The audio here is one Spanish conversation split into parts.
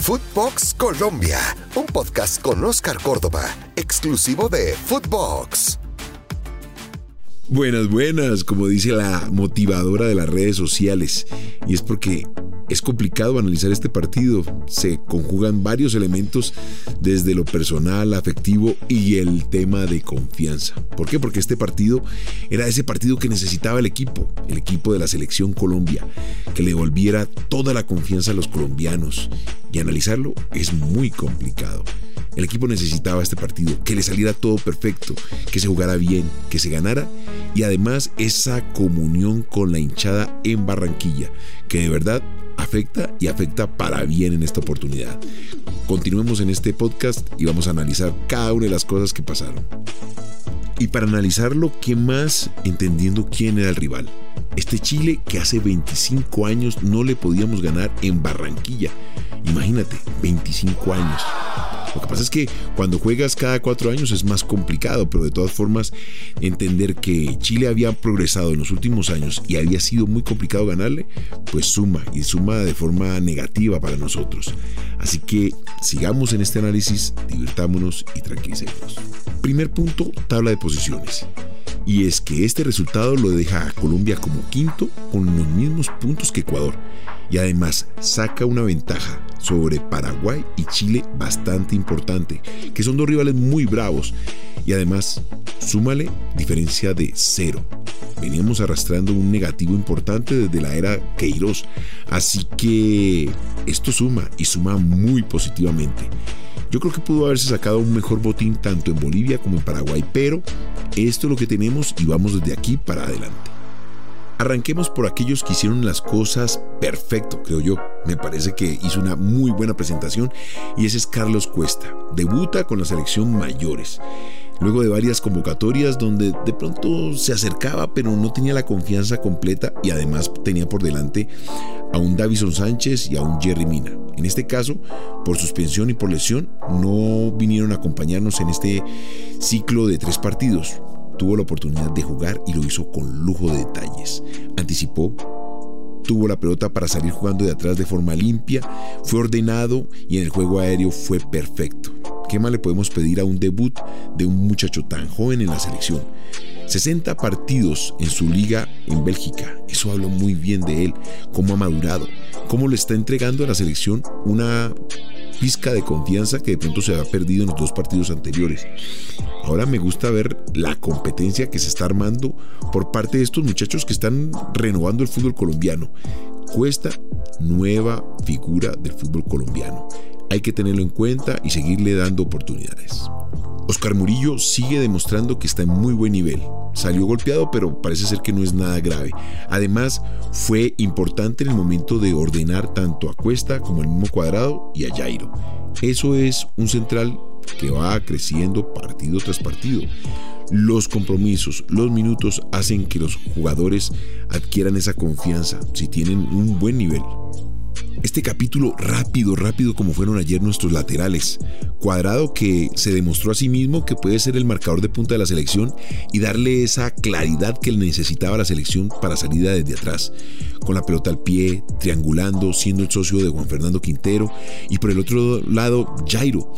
Footbox Colombia, un podcast con Oscar Córdoba, exclusivo de Footbox. Buenas, buenas, como dice la motivadora de las redes sociales. Y es porque es complicado analizar este partido. Se conjugan varios elementos desde lo personal, afectivo y el tema de confianza. ¿Por qué? Porque este partido era ese partido que necesitaba el equipo, el equipo de la selección Colombia, que le devolviera toda la confianza a los colombianos. Y analizarlo es muy complicado. El equipo necesitaba este partido, que le saliera todo perfecto, que se jugara bien, que se ganara y además esa comunión con la hinchada en Barranquilla, que de verdad afecta y afecta para bien en esta oportunidad. Continuemos en este podcast y vamos a analizar cada una de las cosas que pasaron. Y para analizarlo, ¿qué más? Entendiendo quién era el rival. Este Chile que hace 25 años no le podíamos ganar en Barranquilla. Imagínate, 25 años. Lo que pasa es que cuando juegas cada cuatro años es más complicado, pero de todas formas entender que Chile había progresado en los últimos años y había sido muy complicado ganarle, pues suma y suma de forma negativa para nosotros. Así que sigamos en este análisis, divirtámonos y tranquilicémonos. Primer punto, tabla de posiciones. Y es que este resultado lo deja a Colombia como quinto con los mismos puntos que Ecuador y además saca una ventaja sobre Paraguay y Chile bastante importante, que son dos rivales muy bravos y además súmale diferencia de cero. Veníamos arrastrando un negativo importante desde la era Queiroz, así que esto suma y suma muy positivamente. Yo creo que pudo haberse sacado un mejor botín tanto en Bolivia como en Paraguay, pero esto es lo que tenemos y vamos desde aquí para adelante. Arranquemos por aquellos que hicieron las cosas perfecto, creo yo. Me parece que hizo una muy buena presentación y ese es Carlos Cuesta. Debuta con la selección mayores. Luego de varias convocatorias donde de pronto se acercaba pero no tenía la confianza completa y además tenía por delante a un Davison Sánchez y a un Jerry Mina. En este caso, por suspensión y por lesión, no vinieron a acompañarnos en este ciclo de tres partidos tuvo la oportunidad de jugar y lo hizo con lujo de detalles. Anticipó, tuvo la pelota para salir jugando de atrás de forma limpia, fue ordenado y en el juego aéreo fue perfecto. ¿Qué más le podemos pedir a un debut de un muchacho tan joven en la selección? 60 partidos en su liga en Bélgica. Eso habla muy bien de él, cómo ha madurado, cómo le está entregando a la selección una pizca de confianza que de pronto se había perdido en los dos partidos anteriores. Ahora me gusta ver la competencia que se está armando por parte de estos muchachos que están renovando el fútbol colombiano. Cuesta nueva figura del fútbol colombiano. Hay que tenerlo en cuenta y seguirle dando oportunidades. Oscar Murillo sigue demostrando que está en muy buen nivel. Salió golpeado, pero parece ser que no es nada grave. Además, fue importante en el momento de ordenar tanto a Cuesta como al mismo cuadrado y a Jairo. Eso es un central que va creciendo partido tras partido. Los compromisos, los minutos hacen que los jugadores adquieran esa confianza si tienen un buen nivel. Este capítulo rápido, rápido como fueron ayer nuestros laterales. Cuadrado que se demostró a sí mismo que puede ser el marcador de punta de la selección y darle esa claridad que necesitaba la selección para salida desde atrás. Con la pelota al pie, triangulando, siendo el socio de Juan Fernando Quintero y por el otro lado Jairo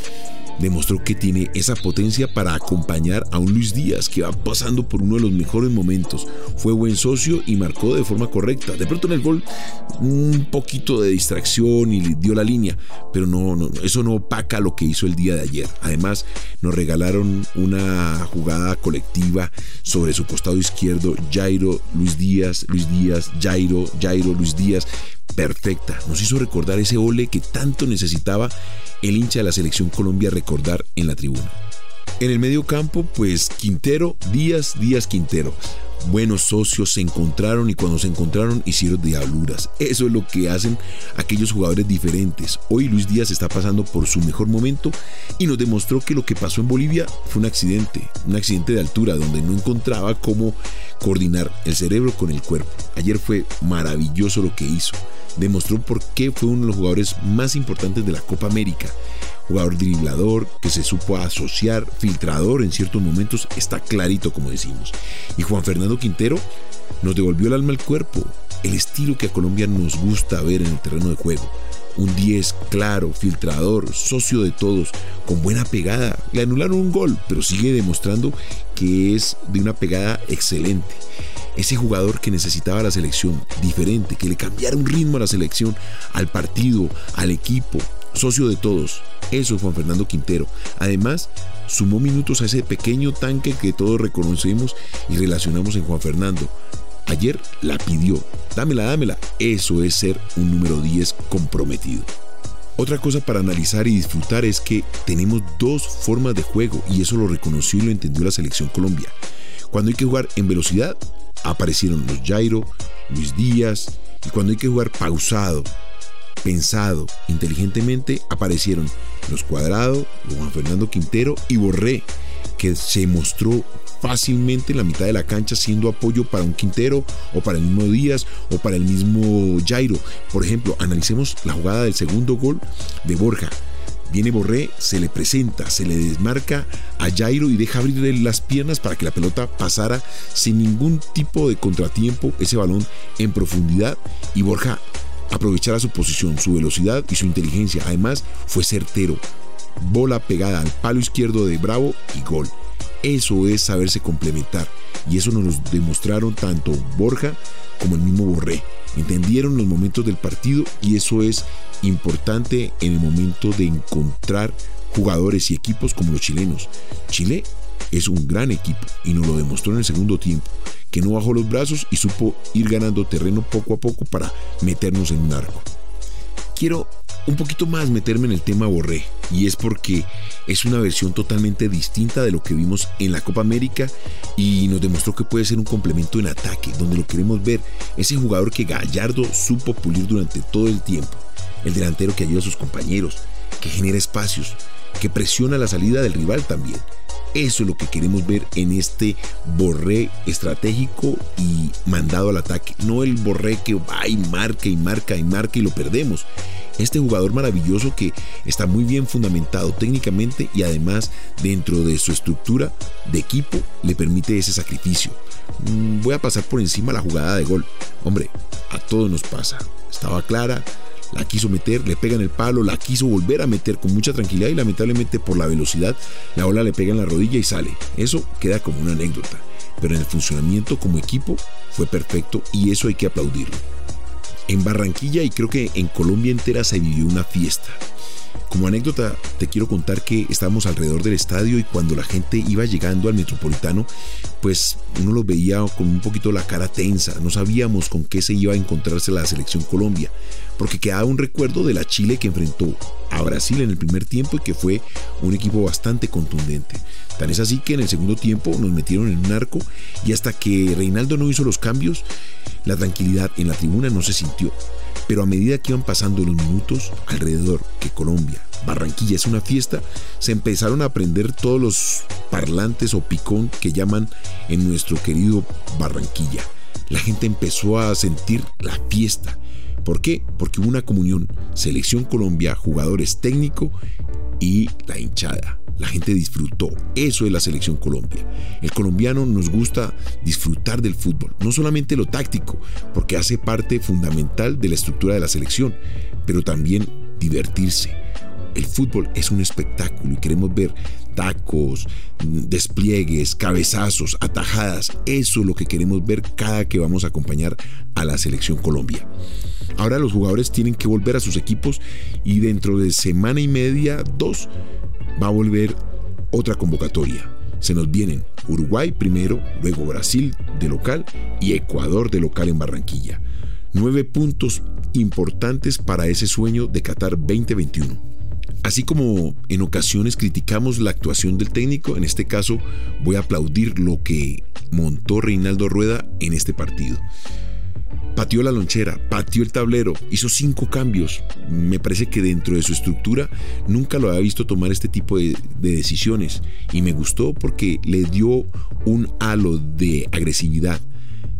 demostró que tiene esa potencia para acompañar a un Luis Díaz que va pasando por uno de los mejores momentos. Fue buen socio y marcó de forma correcta. De pronto en el gol un poquito de distracción y dio la línea, pero no, no eso no opaca lo que hizo el día de ayer. Además, nos regalaron una jugada colectiva sobre su costado izquierdo, Jairo, Luis Díaz, Luis Díaz, Jairo, Jairo, Luis Díaz perfecta. Nos hizo recordar ese ole que tanto necesitaba el hincha de la selección Colombia recordar en la tribuna. En el medio campo, pues Quintero, Díaz, Díaz, Quintero. Buenos socios se encontraron y cuando se encontraron hicieron diabluras. Eso es lo que hacen aquellos jugadores diferentes. Hoy Luis Díaz está pasando por su mejor momento y nos demostró que lo que pasó en Bolivia fue un accidente, un accidente de altura donde no encontraba cómo coordinar el cerebro con el cuerpo. Ayer fue maravilloso lo que hizo demostró por qué fue uno de los jugadores más importantes de la Copa América. Jugador driblador, que se supo asociar, filtrador en ciertos momentos, está clarito como decimos. Y Juan Fernando Quintero nos devolvió el alma al cuerpo, el estilo que a Colombia nos gusta ver en el terreno de juego. un 10 claro, filtrador, socio de todos, con buena pegada. Le anularon un gol, pero sigue demostrando que es de una pegada excelente. Ese jugador que necesitaba la selección, diferente, que le cambiara un ritmo a la selección, al partido, al equipo, socio de todos. Eso es Juan Fernando Quintero. Además, sumó minutos a ese pequeño tanque que todos reconocemos y relacionamos en Juan Fernando. Ayer la pidió. Dámela, dámela. Eso es ser un número 10 comprometido. Otra cosa para analizar y disfrutar es que tenemos dos formas de juego y eso lo reconoció y lo entendió la selección Colombia. Cuando hay que jugar en velocidad, aparecieron los Jairo, Luis Díaz, y cuando hay que jugar pausado, pensado, inteligentemente, aparecieron los Cuadrado, Juan Fernando Quintero y Borré, que se mostró fácilmente en la mitad de la cancha siendo apoyo para un Quintero o para el mismo Díaz o para el mismo Jairo. Por ejemplo, analicemos la jugada del segundo gol de Borja. Viene Borré, se le presenta, se le desmarca a Jairo y deja abrirle las piernas para que la pelota pasara sin ningún tipo de contratiempo ese balón en profundidad y Borja aprovechara su posición, su velocidad y su inteligencia. Además, fue certero. Bola pegada al palo izquierdo de Bravo y gol. Eso es saberse complementar. Y eso nos lo demostraron tanto Borja como el mismo Borré. Entendieron los momentos del partido y eso es importante en el momento de encontrar jugadores y equipos como los chilenos. Chile es un gran equipo y nos lo demostró en el segundo tiempo, que no bajó los brazos y supo ir ganando terreno poco a poco para meternos en un arco. Quiero un poquito más meterme en el tema Borré y es porque es una versión totalmente distinta de lo que vimos en la Copa América y nos demostró que puede ser un complemento en ataque, donde lo queremos ver, ese jugador que Gallardo supo pulir durante todo el tiempo, el delantero que ayuda a sus compañeros, que genera espacios, que presiona la salida del rival también. Eso es lo que queremos ver en este Borré estratégico y mandado al ataque. No el Borré que va y marca y marca y marca y lo perdemos este jugador maravilloso que está muy bien fundamentado técnicamente y además dentro de su estructura de equipo le permite ese sacrificio. Mm, voy a pasar por encima la jugada de gol. Hombre, a todos nos pasa. Estaba clara, la quiso meter, le pega en el palo, la quiso volver a meter con mucha tranquilidad y lamentablemente por la velocidad la ola le pega en la rodilla y sale. Eso queda como una anécdota, pero en el funcionamiento como equipo fue perfecto y eso hay que aplaudirlo. En Barranquilla y creo que en Colombia entera se vivió una fiesta. Como anécdota, te quiero contar que estábamos alrededor del estadio y cuando la gente iba llegando al metropolitano, pues uno los veía con un poquito la cara tensa. No sabíamos con qué se iba a encontrarse la selección Colombia, porque quedaba un recuerdo de la Chile que enfrentó a Brasil en el primer tiempo y que fue un equipo bastante contundente. Tan es así que en el segundo tiempo nos metieron en un arco y hasta que Reinaldo no hizo los cambios, la tranquilidad en la tribuna no se sintió. Pero a medida que iban pasando los minutos alrededor que Colombia, Barranquilla es una fiesta, se empezaron a aprender todos los parlantes o picón que llaman en nuestro querido Barranquilla. La gente empezó a sentir la fiesta. ¿Por qué? Porque hubo una comunión, selección Colombia, jugadores técnico y la hinchada. La gente disfrutó. Eso es la selección Colombia. El colombiano nos gusta disfrutar del fútbol, no solamente lo táctico, porque hace parte fundamental de la estructura de la selección, pero también divertirse. El fútbol es un espectáculo y queremos ver tacos, despliegues, cabezazos, atajadas. Eso es lo que queremos ver cada que vamos a acompañar a la selección Colombia. Ahora los jugadores tienen que volver a sus equipos y dentro de semana y media, dos, va a volver otra convocatoria. Se nos vienen Uruguay primero, luego Brasil de local y Ecuador de local en Barranquilla. Nueve puntos importantes para ese sueño de Qatar 2021. Así como en ocasiones criticamos la actuación del técnico, en este caso voy a aplaudir lo que montó Reinaldo Rueda en este partido. Pateó la lonchera, pateó el tablero, hizo cinco cambios. Me parece que dentro de su estructura nunca lo había visto tomar este tipo de, de, decisiones y me gustó porque le dio un halo de agresividad,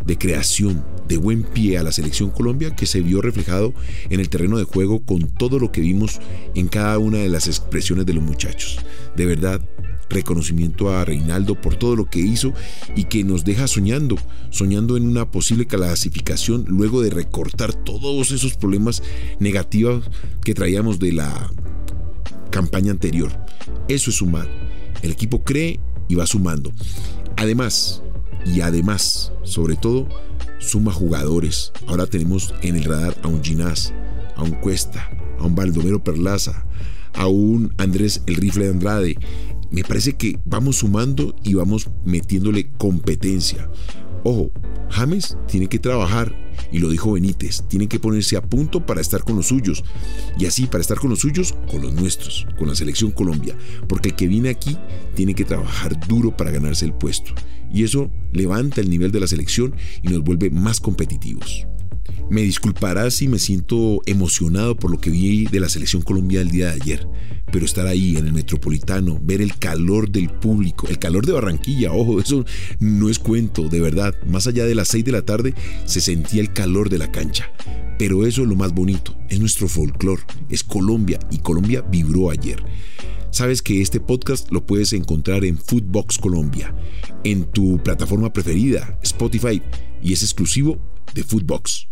de creación, de buen pie a la selección Colombia que se vio reflejado en el terreno de juego con todo lo que vimos en cada una de las expresiones de los muchachos. De verdad, reconocimiento a Reinaldo por todo lo que hizo y que nos deja soñando, soñando en una posible clasificación luego de recortar todos esos problemas negativos que traíamos de la campaña anterior. Eso es sumar. El equipo cree y va sumando. Además, y además, sobre todo, suma jugadores. Ahora tenemos en el radar a un Ginás, a un Cuesta, a un Baldomero Perlaza, a un Andrés el Rifle de Andrade. Me parece que vamos sumando y vamos metiéndole competencia. Ojo, James tiene que trabajar, y lo dijo Benítez, tiene que ponerse a punto para estar con los suyos, y así para estar con los suyos, con los nuestros, con la selección Colombia, porque el que viene aquí tiene que trabajar duro para ganarse el puesto, y eso levanta el nivel de la selección y nos vuelve más competitivos. Me disculparás si me siento emocionado por lo que vi de la selección Colombia el día de ayer, pero estar ahí en el Metropolitano, ver el calor del público, el calor de Barranquilla, ojo, eso no es cuento, de verdad, más allá de las 6 de la tarde se sentía el calor de la cancha. Pero eso es lo más bonito, es nuestro folclore, es Colombia y Colombia vibró ayer. Sabes que este podcast lo puedes encontrar en Foodbox Colombia, en tu plataforma preferida, Spotify, y es exclusivo de Foodbox.